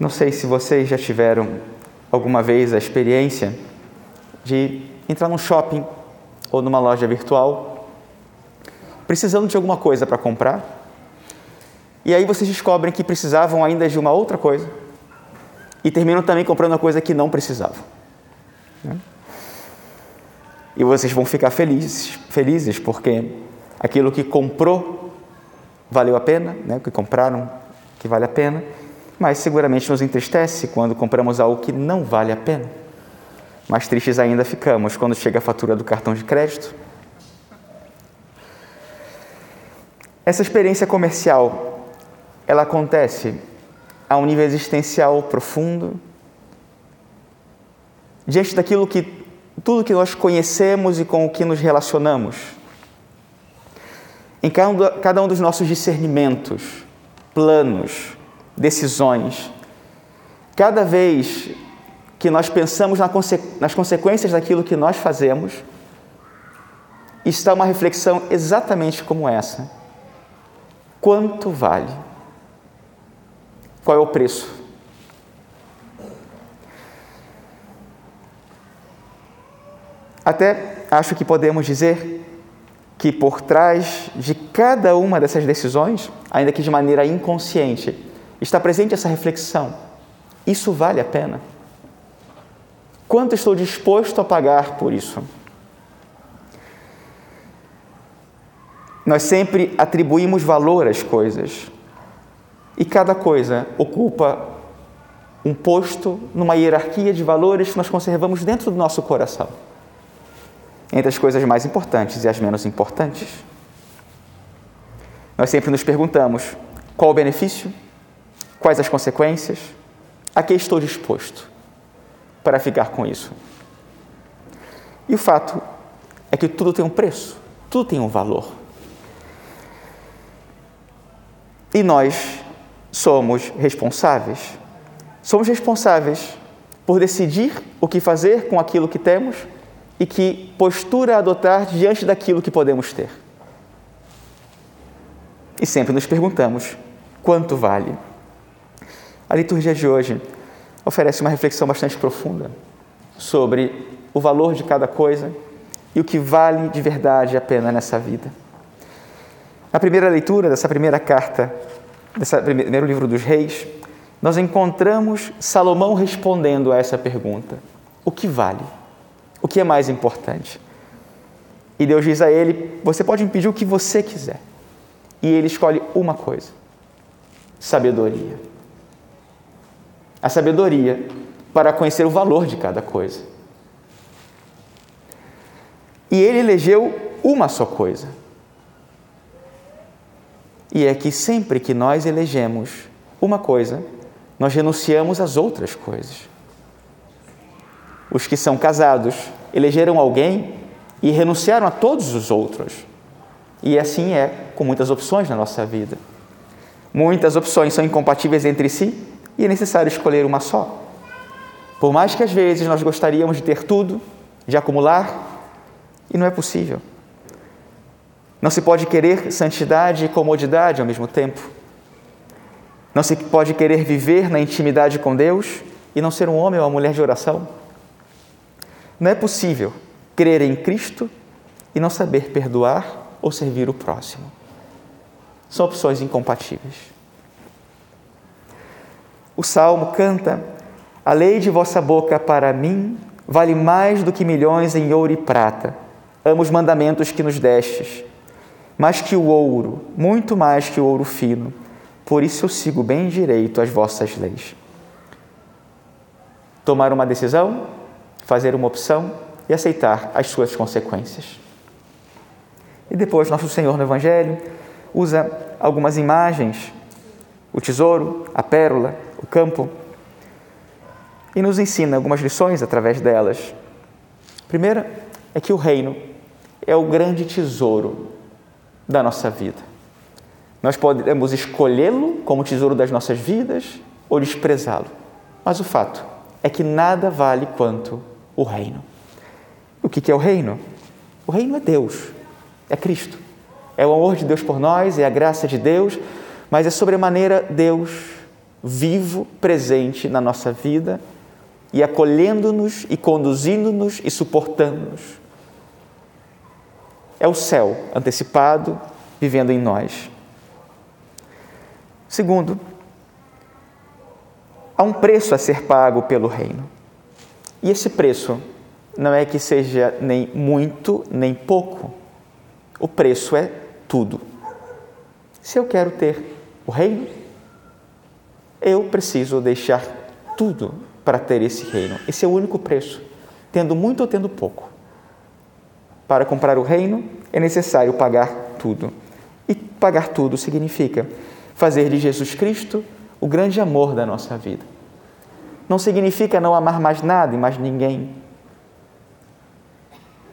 Não sei se vocês já tiveram alguma vez a experiência de entrar num shopping ou numa loja virtual precisando de alguma coisa para comprar e aí vocês descobrem que precisavam ainda de uma outra coisa e terminam também comprando uma coisa que não precisavam. Né? E vocês vão ficar felizes, felizes porque aquilo que comprou valeu a pena, né? o que compraram que vale a pena, mas seguramente nos entristece quando compramos algo que não vale a pena. Mais tristes ainda ficamos quando chega a fatura do cartão de crédito. Essa experiência comercial, ela acontece a um nível existencial profundo, diante daquilo que tudo que nós conhecemos e com o que nos relacionamos. Em cada um dos nossos discernimentos, planos, decisões. Cada vez que nós pensamos nas consequências daquilo que nós fazemos, está uma reflexão exatamente como essa: quanto vale? Qual é o preço? Até acho que podemos dizer que por trás de cada uma dessas decisões, ainda que de maneira inconsciente, está presente essa reflexão: isso vale a pena? Quanto estou disposto a pagar por isso? Nós sempre atribuímos valor às coisas e cada coisa ocupa um posto numa hierarquia de valores que nós conservamos dentro do nosso coração entre as coisas mais importantes e as menos importantes. Nós sempre nos perguntamos: qual o benefício? Quais as consequências? A que estou disposto para ficar com isso? E o fato é que tudo tem um preço, tudo tem um valor. E nós somos responsáveis. Somos responsáveis por decidir o que fazer com aquilo que temos e que postura adotar diante daquilo que podemos ter. E sempre nos perguntamos: quanto vale? A liturgia de hoje oferece uma reflexão bastante profunda sobre o valor de cada coisa e o que vale de verdade a pena nessa vida. Na primeira leitura dessa primeira carta, desse primeiro livro dos Reis, nós encontramos Salomão respondendo a essa pergunta: o que vale? O que é mais importante? E Deus diz a ele: Você pode me pedir o que você quiser. E ele escolhe uma coisa: sabedoria. A sabedoria para conhecer o valor de cada coisa. E ele elegeu uma só coisa. E é que sempre que nós elegemos uma coisa, nós renunciamos às outras coisas. Os que são casados elegeram alguém e renunciaram a todos os outros. E assim é com muitas opções na nossa vida. Muitas opções são incompatíveis entre si e é necessário escolher uma só. Por mais que às vezes nós gostaríamos de ter tudo, de acumular, e não é possível. Não se pode querer santidade e comodidade ao mesmo tempo. Não se pode querer viver na intimidade com Deus e não ser um homem ou uma mulher de oração. Não é possível crer em Cristo e não saber perdoar ou servir o próximo. São opções incompatíveis. O salmo canta: A lei de vossa boca para mim vale mais do que milhões em ouro e prata. Amo os mandamentos que nos destes, mais que o ouro, muito mais que o ouro fino. Por isso eu sigo bem direito as vossas leis. Tomar uma decisão fazer uma opção e aceitar as suas consequências. E depois, nosso Senhor no Evangelho usa algumas imagens, o tesouro, a pérola, o campo, e nos ensina algumas lições através delas. Primeira é que o reino é o grande tesouro da nossa vida. Nós podemos escolhê-lo como tesouro das nossas vidas ou desprezá-lo, mas o fato é que nada vale quanto o reino. O que é o reino? O reino é Deus, é Cristo. É o amor de Deus por nós, é a graça de Deus, mas é sobremaneira Deus vivo, presente na nossa vida e acolhendo-nos e conduzindo-nos e suportando-nos. É o céu antecipado vivendo em nós. Segundo, há um preço a ser pago pelo reino. E esse preço não é que seja nem muito nem pouco. O preço é tudo. Se eu quero ter o reino, eu preciso deixar tudo para ter esse reino. Esse é o único preço, tendo muito ou tendo pouco. Para comprar o reino é necessário pagar tudo. E pagar tudo significa fazer de Jesus Cristo o grande amor da nossa vida. Não significa não amar mais nada e mais ninguém.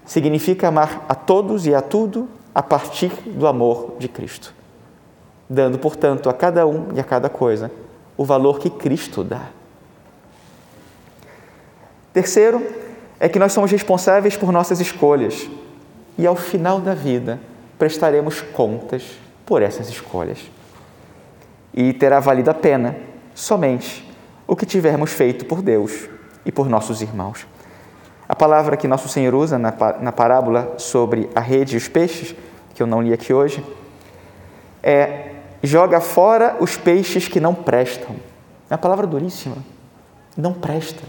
Significa amar a todos e a tudo a partir do amor de Cristo, dando, portanto, a cada um e a cada coisa o valor que Cristo dá. Terceiro, é que nós somos responsáveis por nossas escolhas e ao final da vida prestaremos contas por essas escolhas. E terá valido a pena somente o que tivermos feito por Deus e por nossos irmãos. A palavra que nosso Senhor usa na, parábola sobre a rede e os peixes, que eu não li aqui hoje, é joga fora os peixes que não prestam. É uma palavra duríssima. Não presta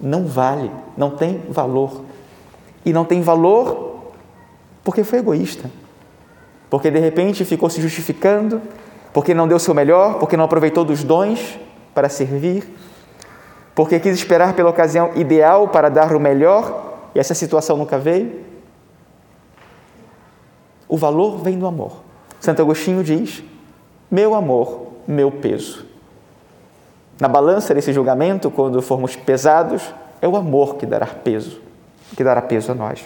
não vale, não tem valor. E não tem valor porque foi egoísta. Porque de repente ficou se justificando, porque não deu o seu melhor, porque não aproveitou dos dons para servir, porque quis esperar pela ocasião ideal para dar o melhor e essa situação nunca veio. O valor vem do amor. Santo Agostinho diz: meu amor, meu peso. Na balança desse julgamento, quando formos pesados, é o amor que dará peso, que dará peso a nós.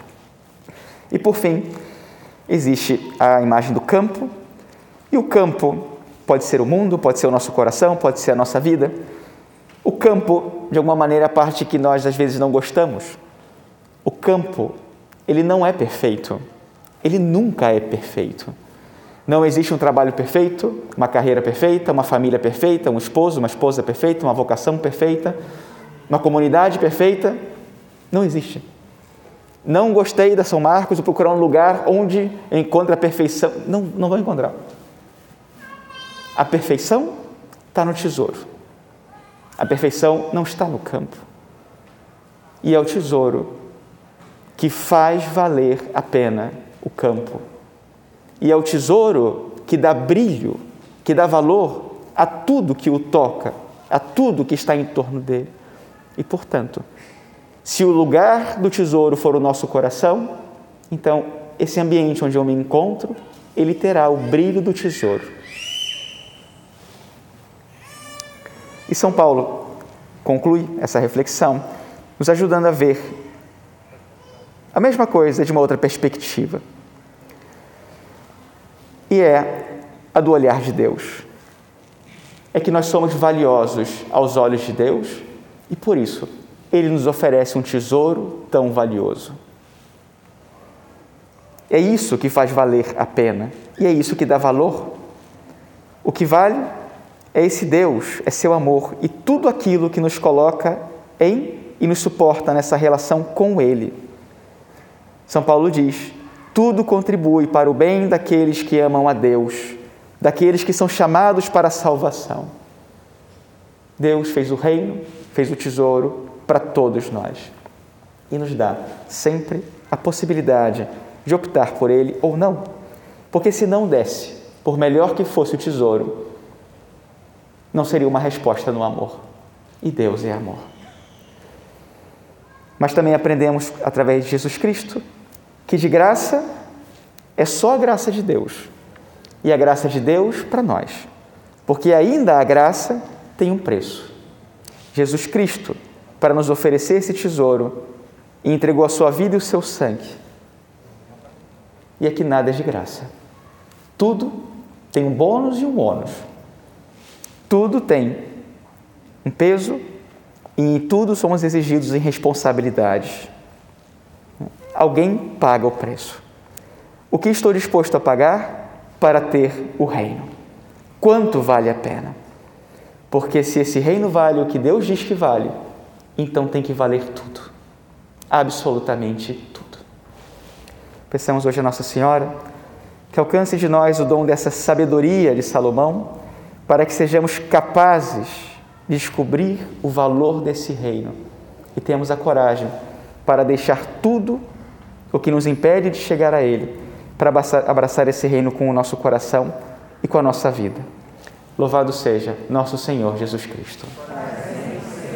E por fim, existe a imagem do campo, e o campo pode ser o mundo, pode ser o nosso coração, pode ser a nossa vida. O campo, de alguma maneira, é a parte que nós às vezes não gostamos. O campo, ele não é perfeito. Ele nunca é perfeito. Não existe um trabalho perfeito, uma carreira perfeita, uma família perfeita, um esposo, uma esposa perfeita, uma vocação perfeita, uma comunidade perfeita. Não existe. Não gostei da São Marcos, vou procurar um lugar onde encontre a perfeição. Não, não vou encontrar. A perfeição está no tesouro. A perfeição não está no campo. E é o tesouro que faz valer a pena o campo e é o tesouro que dá brilho, que dá valor a tudo que o toca, a tudo que está em torno dele. E, portanto, se o lugar do tesouro for o nosso coração, então esse ambiente onde eu me encontro, ele terá o brilho do tesouro. E São Paulo conclui essa reflexão, nos ajudando a ver a mesma coisa de uma outra perspectiva e é a do olhar de Deus. É que nós somos valiosos aos olhos de Deus e por isso ele nos oferece um tesouro tão valioso. É isso que faz valer a pena e é isso que dá valor. O que vale é esse Deus, é seu amor e tudo aquilo que nos coloca em e nos suporta nessa relação com Ele. São Paulo diz: tudo contribui para o bem daqueles que amam a Deus, daqueles que são chamados para a salvação. Deus fez o reino, fez o tesouro para todos nós e nos dá sempre a possibilidade de optar por ele ou não. Porque se não desse, por melhor que fosse o tesouro, não seria uma resposta no amor. E Deus é amor. Mas também aprendemos através de Jesus Cristo que de graça é só a graça de Deus. E a graça de Deus para nós. Porque ainda a graça tem um preço. Jesus Cristo, para nos oferecer esse tesouro, entregou a sua vida e o seu sangue. E aqui nada é de graça. Tudo tem um bônus e um ônus. Tudo tem um peso e em tudo somos exigidos em responsabilidades alguém paga o preço. O que estou disposto a pagar para ter o reino? Quanto vale a pena? Porque se esse reino vale o que Deus diz que vale, então tem que valer tudo. Absolutamente tudo. Peçamos hoje a Nossa Senhora que alcance de nós o dom dessa sabedoria de Salomão, para que sejamos capazes de descobrir o valor desse reino e tenhamos a coragem para deixar tudo o que nos impede de chegar a Ele, para abraçar esse reino com o nosso coração e com a nossa vida. Louvado seja nosso Senhor Jesus Cristo.